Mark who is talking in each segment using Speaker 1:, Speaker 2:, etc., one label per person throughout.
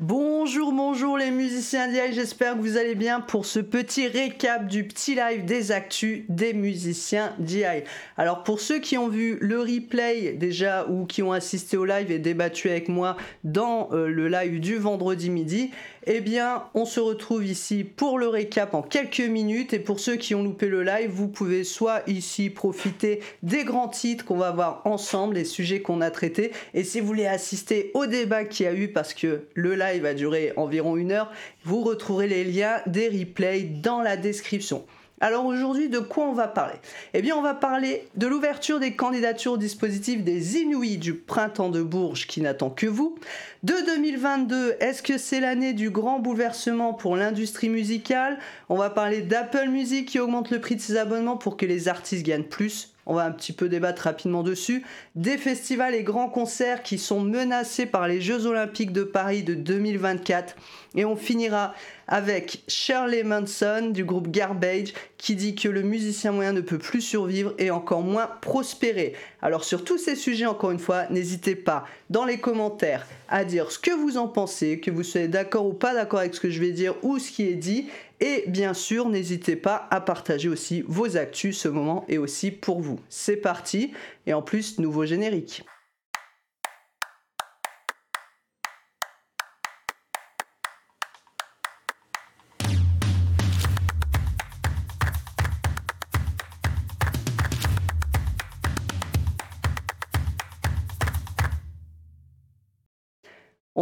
Speaker 1: Bonjour, bonjour les musiciens d'IA, j'espère que vous allez bien pour ce petit récap du petit live des actus des musiciens d'IA. Alors pour ceux qui ont vu le replay déjà ou qui ont assisté au live et débattu avec moi dans euh, le live du vendredi midi, eh bien, on se retrouve ici pour le récap en quelques minutes. Et pour ceux qui ont loupé le live, vous pouvez soit ici profiter des grands titres qu'on va voir ensemble, les sujets qu'on a traités. Et si vous voulez assister au débat qu'il y a eu, parce que le live va durer environ une heure, vous retrouverez les liens des replays dans la description. Alors aujourd'hui, de quoi on va parler? Eh bien, on va parler de l'ouverture des candidatures au dispositif des Inuits du printemps de Bourges qui n'attend que vous. De 2022, est-ce que c'est l'année du grand bouleversement pour l'industrie musicale? On va parler d'Apple Music qui augmente le prix de ses abonnements pour que les artistes gagnent plus on va un petit peu débattre rapidement dessus, des festivals et grands concerts qui sont menacés par les Jeux olympiques de Paris de 2024. Et on finira avec Shirley Manson du groupe Garbage qui dit que le musicien moyen ne peut plus survivre et encore moins prospérer. Alors sur tous ces sujets, encore une fois, n'hésitez pas dans les commentaires à dire ce que vous en pensez, que vous soyez d'accord ou pas d'accord avec ce que je vais dire ou ce qui est dit. Et bien sûr, n'hésitez pas à partager aussi vos actus, ce moment est aussi pour vous. C'est parti, et en plus, nouveau générique.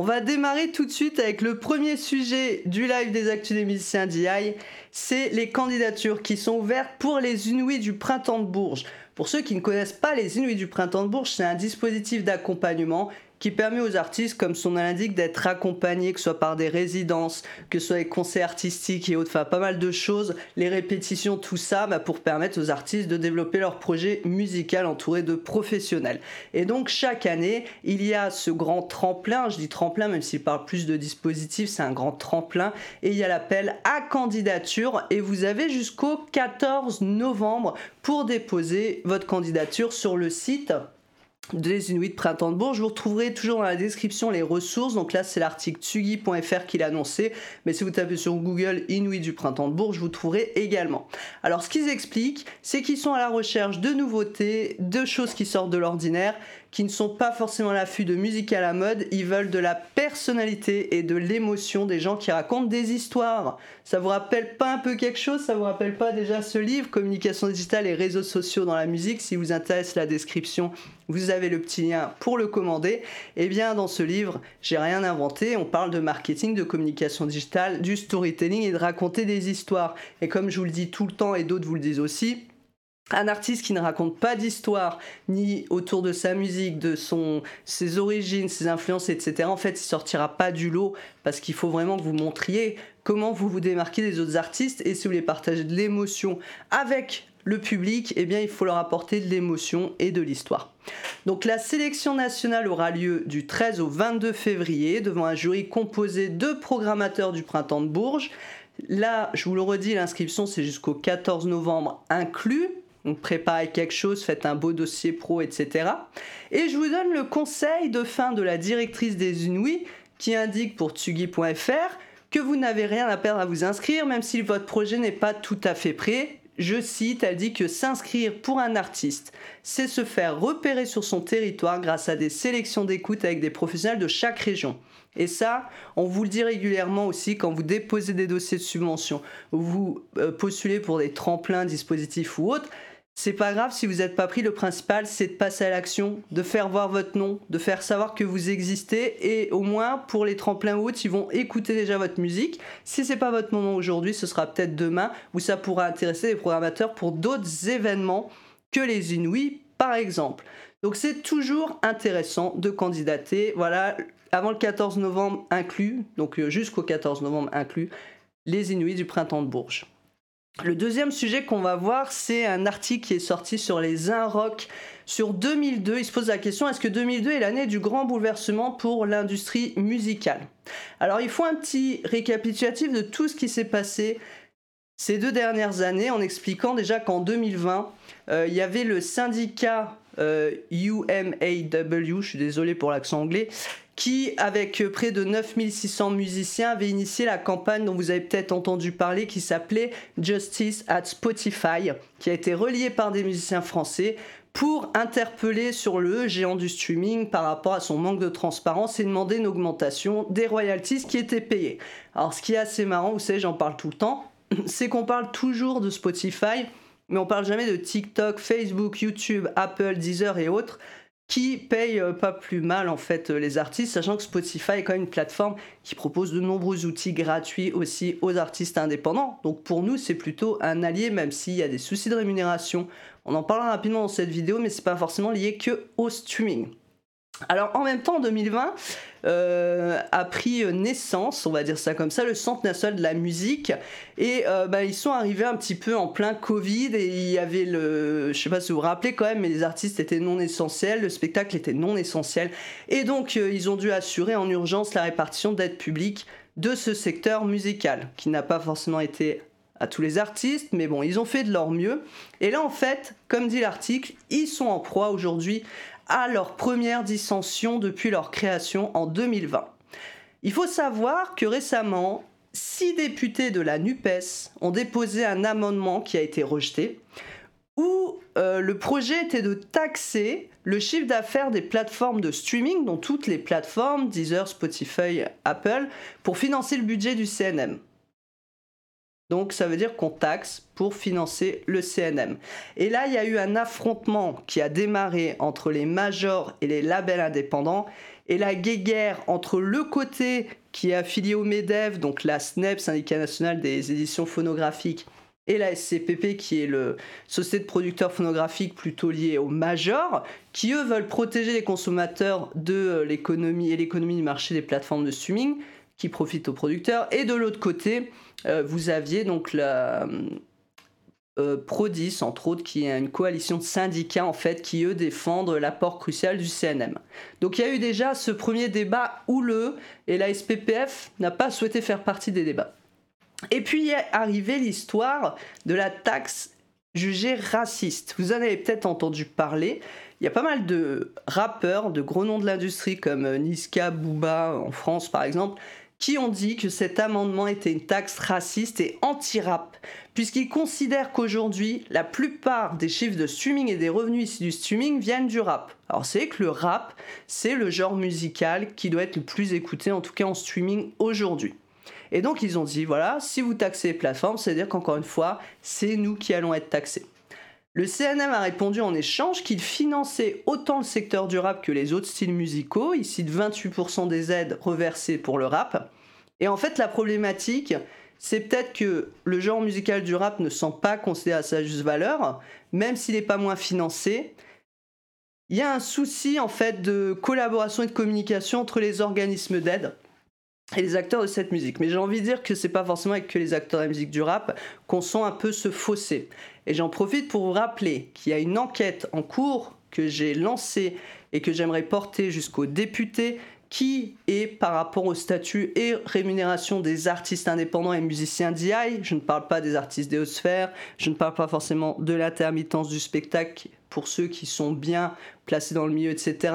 Speaker 1: On va démarrer tout de suite avec le premier sujet du live des actus des musiciens d'IA. C'est les candidatures qui sont ouvertes pour les Inuits du printemps de Bourges. Pour ceux qui ne connaissent pas les Inuits du printemps de Bourges, c'est un dispositif d'accompagnement qui permet aux artistes, comme son nom l'indique, d'être accompagnés, que ce soit par des résidences, que ce soit des concerts artistiques et autres, enfin pas mal de choses, les répétitions, tout ça, bah, pour permettre aux artistes de développer leur projet musical entouré de professionnels. Et donc chaque année, il y a ce grand tremplin, je dis tremplin même s'il parle plus de dispositifs, c'est un grand tremplin, et il y a l'appel à candidature, et vous avez jusqu'au 14 novembre pour déposer votre candidature sur le site des Inuits Printemps de Bourges. Vous retrouverez toujours dans la description les ressources. Donc là, c'est l'article tsugi.fr qui l'a annoncé. Mais si vous tapez sur Google Inuits du Printemps de Bourges, vous trouverez également. Alors, ce qu'ils expliquent, c'est qu'ils sont à la recherche de nouveautés, de choses qui sortent de l'ordinaire qui ne sont pas forcément à l'affût de musique à la mode, ils veulent de la personnalité et de l'émotion des gens qui racontent des histoires. Ça vous rappelle pas un peu quelque chose? Ça vous rappelle pas déjà ce livre, Communication digitale et réseaux sociaux dans la musique? Si vous intéresse la description, vous avez le petit lien pour le commander. Eh bien dans ce livre, j'ai rien inventé, on parle de marketing, de communication digitale, du storytelling et de raconter des histoires. Et comme je vous le dis tout le temps et d'autres vous le disent aussi, un artiste qui ne raconte pas d'histoire, ni autour de sa musique, de son, ses origines, ses influences, etc., en fait, il sortira pas du lot parce qu'il faut vraiment que vous montriez comment vous vous démarquez des autres artistes et si vous voulez partager de l'émotion avec le public, eh bien, il faut leur apporter de l'émotion et de l'histoire. Donc, la sélection nationale aura lieu du 13 au 22 février devant un jury composé de programmateurs du printemps de Bourges. Là, je vous le redis, l'inscription c'est jusqu'au 14 novembre inclus. Donc préparez quelque chose, faites un beau dossier pro, etc. Et je vous donne le conseil de fin de la directrice des Inuits qui indique pour tsugi.fr que vous n'avez rien à perdre à vous inscrire, même si votre projet n'est pas tout à fait prêt. Je cite, elle dit que s'inscrire pour un artiste, c'est se faire repérer sur son territoire grâce à des sélections d'écoute avec des professionnels de chaque région. Et ça, on vous le dit régulièrement aussi quand vous déposez des dossiers de subvention, vous euh, postulez pour des tremplins, dispositifs ou autres, c'est pas grave si vous n'êtes pas pris. Le principal, c'est de passer à l'action, de faire voir votre nom, de faire savoir que vous existez. Et au moins, pour les tremplins hautes, ils vont écouter déjà votre musique. Si c'est pas votre moment aujourd'hui, ce sera peut-être demain où ça pourra intéresser les programmateurs pour d'autres événements que les Inuits, par exemple. Donc c'est toujours intéressant de candidater. Voilà, avant le 14 novembre inclus, donc euh, jusqu'au 14 novembre inclus, les Inuits du printemps de Bourges. Le deuxième sujet qu'on va voir, c'est un article qui est sorti sur les rock sur 2002. Il se pose la question est-ce que 2002 est l'année du grand bouleversement pour l'industrie musicale? Alors, il faut un petit récapitulatif de tout ce qui s'est passé ces deux dernières années en expliquant déjà qu'en 2020, euh, il y avait le syndicat UMAW, euh, je suis désolé pour l'accent anglais, qui, avec près de 9600 musiciens, avait initié la campagne dont vous avez peut-être entendu parler qui s'appelait Justice at Spotify, qui a été reliée par des musiciens français pour interpeller sur le géant du streaming par rapport à son manque de transparence et demander une augmentation des royalties qui étaient payées. Alors ce qui est assez marrant, vous savez, j'en parle tout le temps, c'est qu'on parle toujours de Spotify, mais on parle jamais de TikTok, Facebook, YouTube, Apple, Deezer et autres qui payent euh, pas plus mal en fait euh, les artistes, sachant que Spotify est quand même une plateforme qui propose de nombreux outils gratuits aussi aux artistes indépendants. Donc pour nous, c'est plutôt un allié, même s'il y a des soucis de rémunération. On en parlera rapidement dans cette vidéo, mais c'est pas forcément lié que au streaming. Alors en même temps, en 2020, euh, a pris naissance, on va dire ça comme ça, le Centre national de la musique. Et euh, bah, ils sont arrivés un petit peu en plein Covid et il y avait le... Je sais pas si vous vous rappelez quand même, mais les artistes étaient non essentiels, le spectacle était non essentiel. Et donc euh, ils ont dû assurer en urgence la répartition d'aide publique de ce secteur musical, qui n'a pas forcément été à tous les artistes, mais bon, ils ont fait de leur mieux. Et là, en fait, comme dit l'article, ils sont en proie aujourd'hui à leur première dissension depuis leur création en 2020. Il faut savoir que récemment, six députés de la NUPES ont déposé un amendement qui a été rejeté, où euh, le projet était de taxer le chiffre d'affaires des plateformes de streaming, dont toutes les plateformes, Deezer, Spotify, Apple, pour financer le budget du CNM. Donc ça veut dire qu'on taxe pour financer le CNM. Et là, il y a eu un affrontement qui a démarré entre les majors et les labels indépendants. Et la guéguerre entre le côté qui est affilié au MEDEV, donc la SNEP, Syndicat national des éditions phonographiques, et la SCPP qui est le société de producteurs phonographiques plutôt liée aux majors, qui eux veulent protéger les consommateurs de l'économie et l'économie du marché des plateformes de streaming qui profitent aux producteurs. Et de l'autre côté, euh, vous aviez donc la euh, Prodis, entre autres, qui est une coalition de syndicats en fait, qui eux défendent l'apport crucial du CNM. Donc il y a eu déjà ce premier débat houleux et la SPPF n'a pas souhaité faire partie des débats. Et puis est arrivée l'histoire de la taxe jugée raciste. Vous en avez peut-être entendu parler. Il y a pas mal de rappeurs, de gros noms de l'industrie comme Niska, Booba en France par exemple, qui ont dit que cet amendement était une taxe raciste et anti-rap, puisqu'ils considèrent qu'aujourd'hui, la plupart des chiffres de streaming et des revenus ici du streaming viennent du rap. Alors c'est que le rap, c'est le genre musical qui doit être le plus écouté, en tout cas en streaming aujourd'hui. Et donc ils ont dit, voilà, si vous taxez les plateformes, c'est-à-dire qu'encore une fois, c'est nous qui allons être taxés. Le CNM a répondu en échange qu'il finançait autant le secteur du rap que les autres styles musicaux, ici de 28% des aides reversées pour le rap. Et en fait, la problématique, c'est peut-être que le genre musical du rap ne sent pas considéré à sa juste valeur, même s'il n'est pas moins financé. Il y a un souci en fait de collaboration et de communication entre les organismes d'aide et les acteurs de cette musique. Mais j'ai envie de dire que c'est pas forcément avec les acteurs de la musique du rap qu'on sent un peu ce fossé. Et j'en profite pour vous rappeler qu'il y a une enquête en cours que j'ai lancée et que j'aimerais porter jusqu'aux députés qui est par rapport au statut et rémunération des artistes indépendants et musiciens d'IA. Je ne parle pas des artistes sphères, je ne parle pas forcément de l'intermittence du spectacle pour ceux qui sont bien placés dans le milieu, etc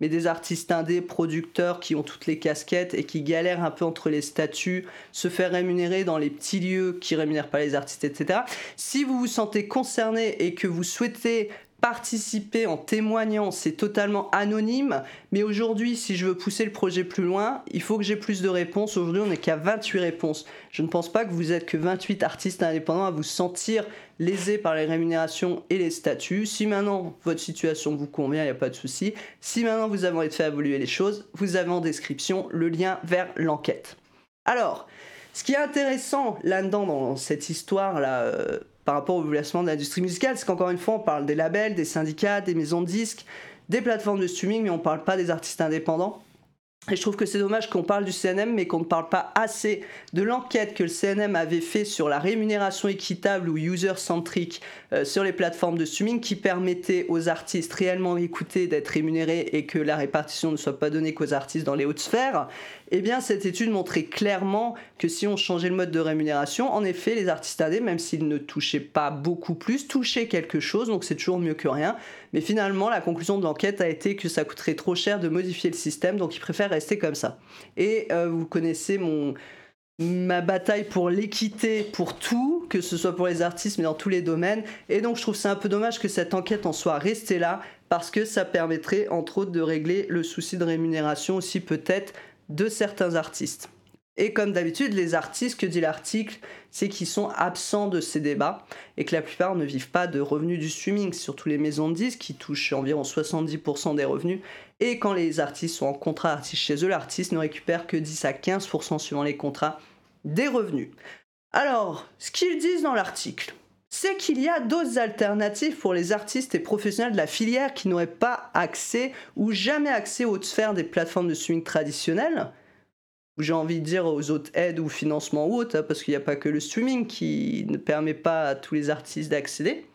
Speaker 1: mais des artistes indés, producteurs qui ont toutes les casquettes et qui galèrent un peu entre les statuts, se faire rémunérer dans les petits lieux qui rémunèrent pas les artistes, etc. Si vous vous sentez concerné et que vous souhaitez participer en témoignant, c'est totalement anonyme. Mais aujourd'hui, si je veux pousser le projet plus loin, il faut que j'ai plus de réponses. Aujourd'hui, on n'est qu'à 28 réponses. Je ne pense pas que vous êtes que 28 artistes indépendants à vous sentir lésés par les rémunérations et les statuts. Si maintenant votre situation vous convient, il n'y a pas de souci. Si maintenant vous avez envie de faire évoluer les choses, vous avez en description le lien vers l'enquête. Alors, ce qui est intéressant là-dedans, dans cette histoire-là, euh, par rapport au développement de l'industrie musicale, c'est qu'encore une fois, on parle des labels, des syndicats, des maisons de disques, des plateformes de streaming, mais on ne parle pas des artistes indépendants. Et je trouve que c'est dommage qu'on parle du CNM, mais qu'on ne parle pas assez de l'enquête que le CNM avait fait sur la rémunération équitable ou user-centric euh, sur les plateformes de streaming qui permettait aux artistes réellement écoutés d'être rémunérés et que la répartition ne soit pas donnée qu'aux artistes dans les hautes sphères. Eh bien, cette étude montrait clairement que si on changeait le mode de rémunération, en effet, les artistes indés, même s'ils ne touchaient pas beaucoup plus, touchaient quelque chose, donc c'est toujours mieux que rien. Mais finalement, la conclusion de l'enquête a été que ça coûterait trop cher de modifier le système, donc ils préfèrent rester comme ça. Et euh, vous connaissez ma bataille pour l'équité pour tout, que ce soit pour les artistes, mais dans tous les domaines. Et donc je trouve ça un peu dommage que cette enquête en soit restée là, parce que ça permettrait entre autres de régler le souci de rémunération aussi peut-être de certains artistes. Et comme d'habitude, les artistes, que dit l'article, c'est qu'ils sont absents de ces débats et que la plupart ne vivent pas de revenus du streaming, surtout les maisons de disques qui touchent environ 70% des revenus. Et quand les artistes sont en contrat artiste chez eux, l'artiste ne récupère que 10 à 15% suivant les contrats des revenus. Alors, ce qu'ils disent dans l'article, c'est qu'il y a d'autres alternatives pour les artistes et professionnels de la filière qui n'auraient pas accès ou jamais accès aux sphères des plateformes de streaming traditionnelles. J'ai envie de dire aux autres aides ou financements ou autres, hein, parce qu'il n'y a pas que le streaming qui ne permet pas à tous les artistes d'accéder.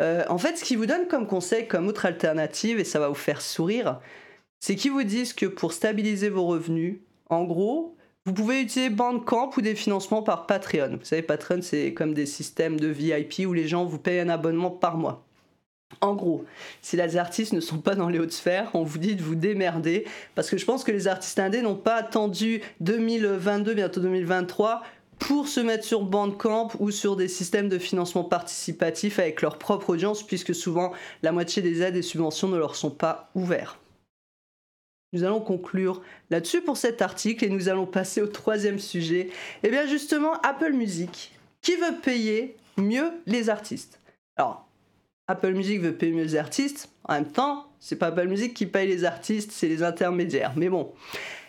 Speaker 1: Euh, en fait, ce qu'ils vous donnent comme conseil, comme autre alternative, et ça va vous faire sourire, c'est qu'ils vous disent que pour stabiliser vos revenus, en gros, vous pouvez utiliser Bandcamp ou des financements par Patreon. Vous savez, Patreon, c'est comme des systèmes de VIP où les gens vous payent un abonnement par mois. En gros, si les artistes ne sont pas dans les hautes sphères, on vous dit de vous démerder, parce que je pense que les artistes indés n'ont pas attendu 2022, bientôt 2023, pour se mettre sur Bandcamp ou sur des systèmes de financement participatif avec leur propre audience, puisque souvent la moitié des aides et subventions ne leur sont pas ouverts. Nous allons conclure là-dessus pour cet article et nous allons passer au troisième sujet. Et eh bien justement, Apple Music. Qui veut payer mieux les artistes? Alors, Apple Music veut payer mieux les artistes. En même temps, c'est pas Apple Music qui paye les artistes, c'est les intermédiaires. Mais bon.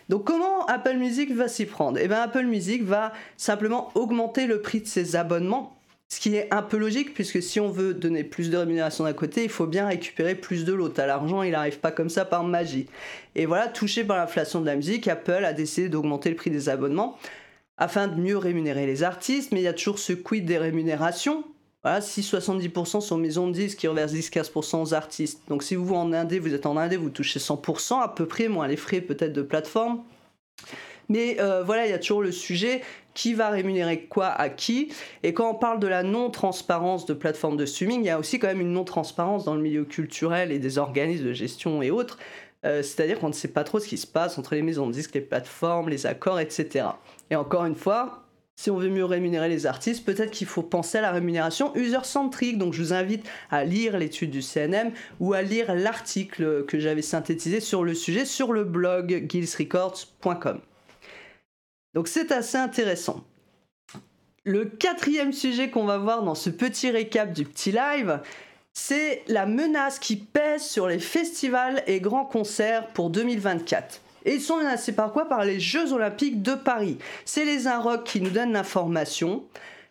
Speaker 1: Donc comment Apple Music va s'y prendre? Eh bien Apple Music va simplement augmenter le prix de ses abonnements ce qui est un peu logique, puisque si on veut donner plus de rémunération d'un côté, il faut bien récupérer plus de l'autre. L'argent, il n'arrive pas comme ça par magie. Et voilà, touché par l'inflation de la musique, Apple a décidé d'augmenter le prix des abonnements afin de mieux rémunérer les artistes, mais il y a toujours ce quid des rémunérations. Voilà, si 70% sont maisons de disques qui reversent 10-15% aux artistes. Donc si vous en Indé, vous êtes en Indé, vous touchez 100% à peu près, moins les frais peut-être de plateforme. Mais euh, voilà, il y a toujours le sujet qui va rémunérer quoi à qui? Et quand on parle de la non-transparence de plateformes de streaming, il y a aussi quand même une non-transparence dans le milieu culturel et des organismes de gestion et autres. Euh, c'est-à-dire qu'on ne sait pas trop ce qui se passe entre les maisons de disques, les plateformes, les accords, etc. Et encore une fois, si on veut mieux rémunérer les artistes, peut-être qu'il faut penser à la rémunération user-centrique. Donc je vous invite à lire l'étude du CNM ou à lire l'article que j'avais synthétisé sur le sujet sur le blog guildsrecords.com. Donc c'est assez intéressant. Le quatrième sujet qu'on va voir dans ce petit récap du petit live, c'est la menace qui pèse sur les festivals et grands concerts pour 2024. Et ils sont menacés par quoi? Par les Jeux Olympiques de Paris. C'est les Inrocks qui nous donnent l'information.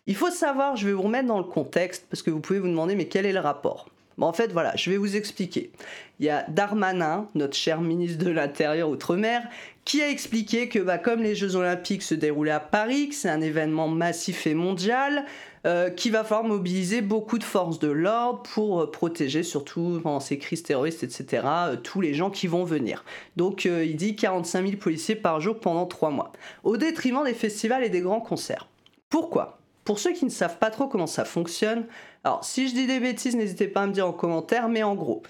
Speaker 1: Il faut savoir, je vais vous remettre dans le contexte, parce que vous pouvez vous demander, mais quel est le rapport? En fait, voilà, je vais vous expliquer. Il y a Darmanin, notre cher ministre de l'Intérieur Outre-mer, qui a expliqué que bah, comme les Jeux Olympiques se déroulaient à Paris, que c'est un événement massif et mondial, euh, qu'il va falloir mobiliser beaucoup de forces de l'ordre pour euh, protéger, surtout pendant ces crises terroristes, etc., euh, tous les gens qui vont venir. Donc il dit 45 000 policiers par jour pendant trois mois, au détriment des festivals et des grands concerts. Pourquoi? Pour ceux qui ne savent pas trop comment ça fonctionne, alors si je dis des bêtises, n'hésitez pas à me dire en commentaire, mais en gros,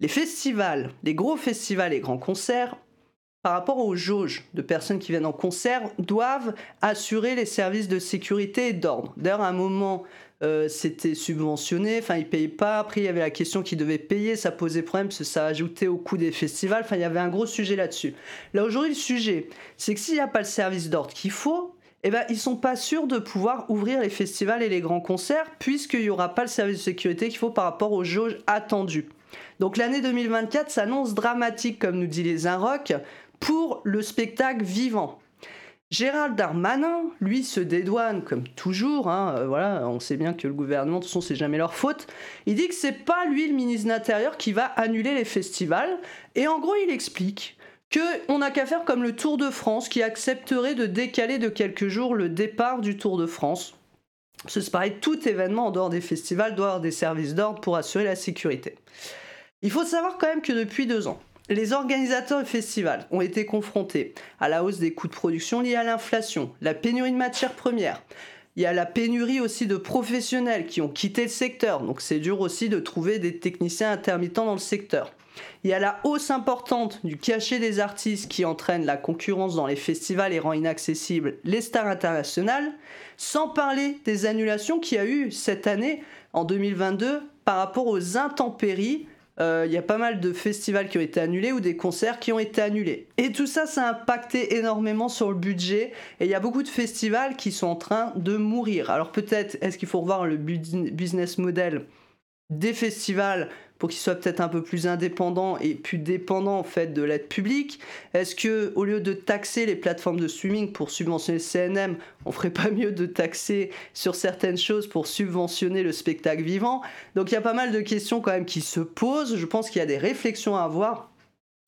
Speaker 1: les festivals, les gros festivals et grands concerts par rapport aux jauges de personnes qui viennent en concert, doivent assurer les services de sécurité et d'ordre. D'ailleurs, à un moment, euh, c'était subventionné, enfin, ils ne payaient pas. Après, il y avait la question qu'ils devaient payer, ça posait problème ça ajoutait au coût des festivals. Enfin, il y avait un gros sujet là-dessus. Là, aujourd'hui, le sujet, c'est que s'il n'y a pas le service d'ordre qu'il faut, eh ben, ils sont pas sûrs de pouvoir ouvrir les festivals et les grands concerts puisqu'il n'y aura pas le service de sécurité qu'il faut par rapport aux jauges attendues. Donc l'année 2024 s'annonce dramatique, comme nous dit les Inrocks pour le spectacle vivant. Gérald Darmanin, lui, se dédouane comme toujours. Hein, euh, voilà, on sait bien que le gouvernement, de toute façon, c'est jamais leur faute. Il dit que c'est pas lui, le ministre de l'Intérieur, qui va annuler les festivals. Et en gros, il explique qu'on n'a qu'à faire comme le Tour de France, qui accepterait de décaler de quelques jours le départ du Tour de France. Ce se pareil, tout événement en dehors des festivals doit avoir des services d'ordre pour assurer la sécurité. Il faut savoir quand même que depuis deux ans, les organisateurs du festival ont été confrontés à la hausse des coûts de production liés à l'inflation, la pénurie de matières premières, Il y a la pénurie aussi de professionnels qui ont quitté le secteur, donc c'est dur aussi de trouver des techniciens intermittents dans le secteur. Il y a la hausse importante du cachet des artistes qui entraîne la concurrence dans les festivals et rend inaccessibles les stars internationales, sans parler des annulations qu'il y a eu cette année, en 2022, par rapport aux intempéries euh, il y a pas mal de festivals qui ont été annulés ou des concerts qui ont été annulés. Et tout ça, ça a impacté énormément sur le budget. Et il y a beaucoup de festivals qui sont en train de mourir. Alors peut-être, est-ce qu'il faut revoir le business model des festivals pour qu'ils soient peut-être un peu plus indépendants et plus dépendants en fait de l'aide publique. Est-ce que au lieu de taxer les plateformes de streaming pour subventionner le CNM, on ferait pas mieux de taxer sur certaines choses pour subventionner le spectacle vivant? Donc il y a pas mal de questions quand même qui se posent. Je pense qu'il y a des réflexions à avoir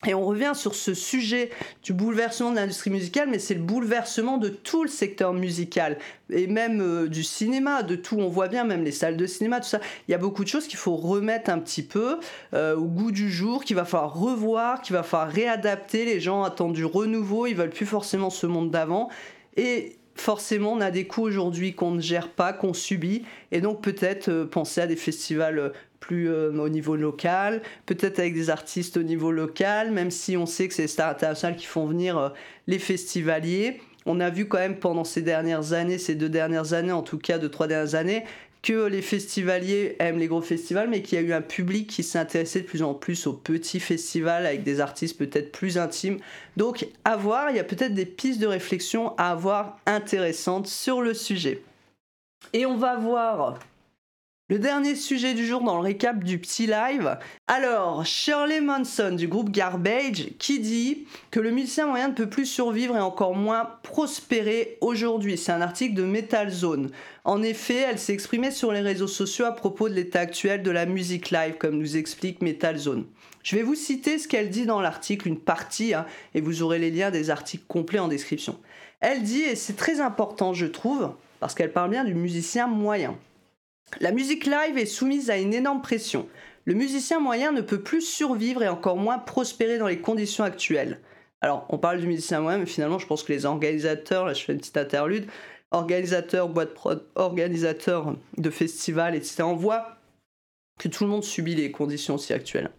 Speaker 1: et on revient sur ce sujet du bouleversement de l'industrie musicale, mais c'est le bouleversement de tout le secteur musical, et même euh, du cinéma, de tout. On voit bien, même les salles de cinéma, tout ça. Il y a beaucoup de choses qu'il faut remettre un petit peu euh, au goût du jour, qu'il va falloir revoir, qu'il va falloir réadapter. Les gens attendent du renouveau, ils veulent plus forcément ce monde d'avant. Et forcément, on a des coûts aujourd'hui qu'on ne gère pas, qu'on subit, et donc peut-être euh, penser à des festivals plus euh, au niveau local, peut-être avec des artistes au niveau local, même si on sait que c'est les stars internationales qui font venir euh, les festivaliers. On a vu quand même pendant ces dernières années, ces deux dernières années, en tout cas de trois dernières années, que les festivaliers aiment les gros festivals, mais qu'il y a eu un public qui s'est intéressé de plus en plus aux petits festivals avec des artistes peut-être plus intimes. Donc à voir, il y a peut-être des pistes de réflexion à avoir intéressantes sur le sujet. Et on va voir le dernier sujet du jour dans le récap du petit live. Alors, Shirley Manson du groupe Garbage qui dit que le musicien moyen ne peut plus survivre et encore moins prospérer aujourd'hui. C'est un article de Metal Zone. En effet, elle s'est exprimée sur les réseaux sociaux à propos de l'état actuel de la musique live, comme nous explique Metal Zone. Je vais vous citer ce qu'elle dit dans l'article, une partie, hein, et vous aurez les liens des articles complets en description. Elle dit, et c'est très important je trouve, parce qu'elle parle bien du musicien moyen. La musique live est soumise à une énorme pression. Le musicien moyen ne peut plus survivre et encore moins prospérer dans les conditions actuelles. Alors, on parle du musicien moyen, mais finalement, je pense que les organisateurs, là je fais une petite interlude, organisateurs, boîte prod, organisateurs de festivals, etc., on voit que tout le monde subit les conditions aussi actuelles.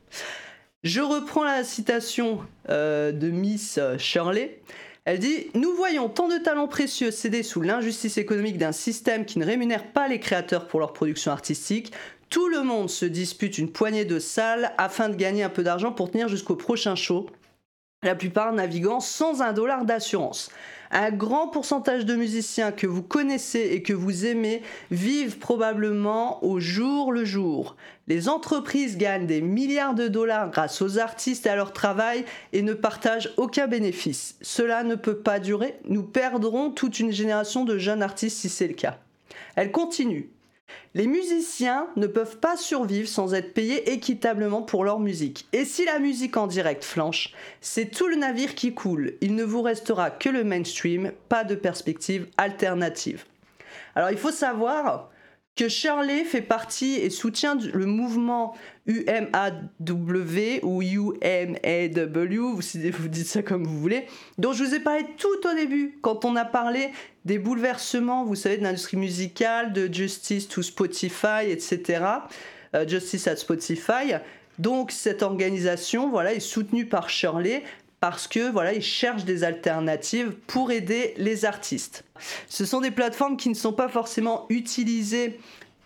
Speaker 1: Je reprends la citation euh, de Miss Shirley. Elle dit Nous voyons tant de talents précieux céder sous l'injustice économique d'un système qui ne rémunère pas les créateurs pour leur production artistique. Tout le monde se dispute une poignée de salles afin de gagner un peu d'argent pour tenir jusqu'au prochain show. La plupart naviguant sans un dollar d'assurance. Un grand pourcentage de musiciens que vous connaissez et que vous aimez vivent probablement au jour le jour. Les entreprises gagnent des milliards de dollars grâce aux artistes et à leur travail et ne partagent aucun bénéfice. Cela ne peut pas durer. Nous perdrons toute une génération de jeunes artistes si c'est le cas. Elle continue. Les musiciens ne peuvent pas survivre sans être payés équitablement pour leur musique. Et si la musique en direct flanche, c'est tout le navire qui coule. Il ne vous restera que le mainstream, pas de perspective alternative. Alors il faut savoir que Shirley fait partie et soutient le mouvement UMAW ou UMAW, vous, vous dites ça comme vous voulez, dont je vous ai parlé tout au début quand on a parlé des bouleversements, vous savez, de l'industrie musicale, de Justice to Spotify, etc. Euh, Justice at Spotify. Donc cette organisation, voilà, est soutenue par Shirley parce que voilà, ils cherchent des alternatives pour aider les artistes. Ce sont des plateformes qui ne sont pas forcément utilisées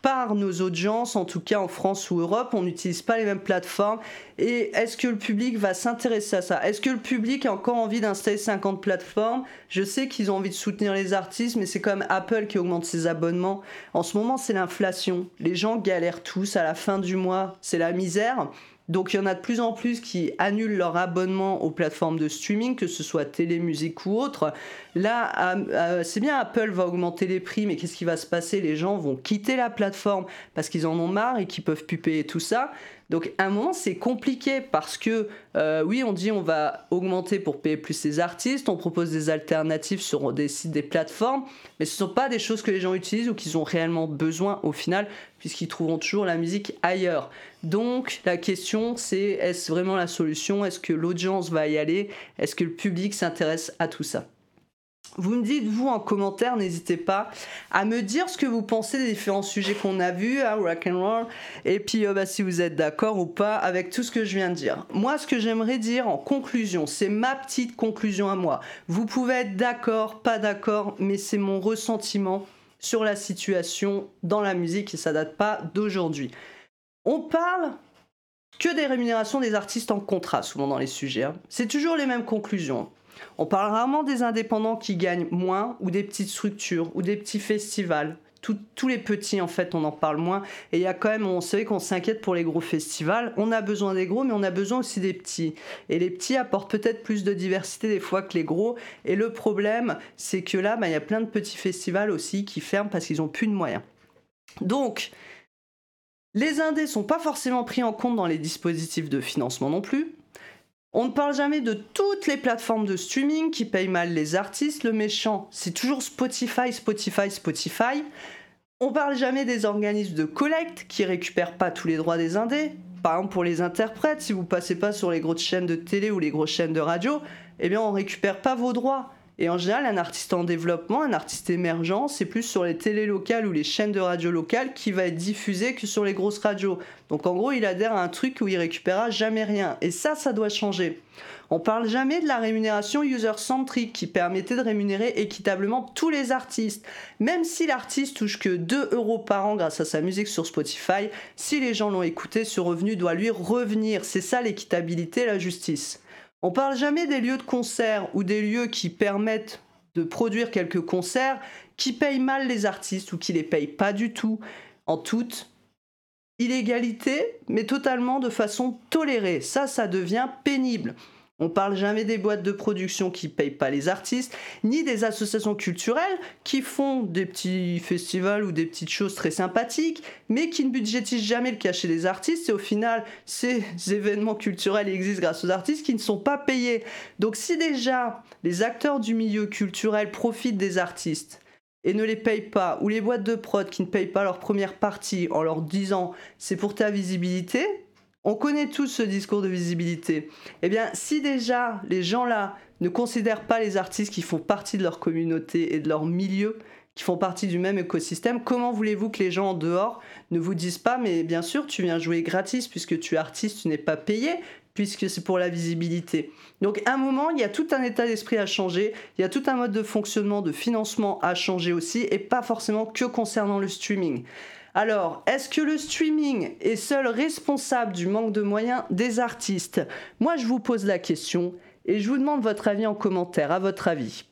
Speaker 1: par nos audiences, en tout cas en France ou Europe, on n'utilise pas les mêmes plateformes. Et est-ce que le public va s'intéresser à ça? Est-ce que le public a encore envie d'installer 50 plateformes? Je sais qu'ils ont envie de soutenir les artistes, mais c'est comme Apple qui augmente ses abonnements. En ce moment, c'est l'inflation. Les gens galèrent tous à la fin du mois, c'est la misère. Donc il y en a de plus en plus qui annulent leur abonnement aux plateformes de streaming, que ce soit télé, musique ou autre. Là, c'est bien Apple va augmenter les prix, mais qu'est-ce qui va se passer? Les gens vont quitter la plateforme parce qu'ils en ont marre et qu'ils peuvent plus payer tout ça. Donc à un moment c'est compliqué parce que euh, oui on dit on va augmenter pour payer plus les artistes, on propose des alternatives sur des sites, des plateformes, mais ce ne sont pas des choses que les gens utilisent ou qu'ils ont réellement besoin au final puisqu'ils trouveront toujours la musique ailleurs. Donc la question c'est est-ce vraiment la solution? Est-ce que l'audience va y aller? Est-ce que le public s'intéresse à tout ça? Vous me dites, vous, en commentaire, n'hésitez pas à me dire ce que vous pensez des différents sujets qu'on a vus, hein, rock and roll, et puis euh, bah, si vous êtes d'accord ou pas avec tout ce que je viens de dire. Moi, ce que j'aimerais dire en conclusion, c'est ma petite conclusion à moi. Vous pouvez être d'accord, pas d'accord, mais c'est mon ressentiment sur la situation dans la musique et ça date pas d'aujourd'hui. On parle que des rémunérations des artistes en contrat, souvent dans les sujets. Hein. C'est toujours les mêmes conclusions. On parle rarement des indépendants qui gagnent moins, ou des petites structures, ou des petits festivals. tous les petits, en fait, on en parle moins. Et il y a quand même, on sait qu'on s'inquiète pour les gros festivals. On a besoin des gros, mais on a besoin aussi des petits. Et les petits apportent peut-être plus de diversité des fois que les gros. Et le problème, c'est que là, bah, il y a plein de petits festivals aussi qui ferment parce qu'ils n'ont plus de moyens. Donc, les indés sont pas forcément pris en compte dans les dispositifs de financement non plus. On ne parle jamais de toutes les plateformes de streaming qui payent mal les artistes. Le méchant, c'est toujours Spotify, Spotify, Spotify. On parle jamais des organismes de collecte qui récupèrent pas tous les droits des indés. Par exemple, pour les interprètes, si vous passez pas sur les grosses chaînes de télé ou les grosses chaînes de radio, eh bien, on récupère pas vos droits. Et en général, un artiste en développement, un artiste émergent, c'est plus sur les télés locales ou les chaînes de radio locales qui va être diffusé que sur les grosses radios. Donc en gros, il adhère à un truc où il récupérera jamais rien. Et ça, ça doit changer. On parle jamais de la rémunération user-centric qui permettait de rémunérer équitablement tous les artistes. Même si l'artiste touche que 2 euros par an grâce à sa musique sur Spotify, si les gens l'ont écouté, ce revenu doit lui revenir. C'est ça l'équitabilité, la justice. On parle jamais des lieux de concert ou des lieux qui permettent de produire quelques concerts qui payent mal les artistes ou qui les payent pas du tout, en toute illégalité, mais totalement de façon tolérée. Ça, ça devient pénible. On parle jamais des boîtes de production qui payent pas les artistes, ni des associations culturelles qui font des petits festivals ou des petites choses très sympathiques, mais qui ne budgétisent jamais le cachet des artistes. Et au final, ces événements culturels existent grâce aux artistes qui ne sont pas payés. Donc si déjà les acteurs du milieu culturel profitent des artistes, et ne les payent pas, ou les boîtes de prod qui ne payent pas leur première partie en leur disant c'est pour ta visibilité, on connaît tous ce discours de visibilité. Eh bien, si déjà les gens là ne considèrent pas les artistes qui font partie de leur communauté et de leur milieu, qui font partie du même écosystème, comment voulez-vous que les gens en dehors ne vous disent pas mais bien sûr tu viens jouer gratis puisque tu es artiste, tu n'es pas payé puisque c'est pour la visibilité. Donc à un moment, il y a tout un état d'esprit à changer, il y a tout un mode de fonctionnement, de financement à changer aussi, et pas forcément que concernant le streaming. Alors, est-ce que le streaming est seul responsable du manque de moyens des artistes? Moi, je vous pose la question et je vous demande votre avis en commentaire. À votre avis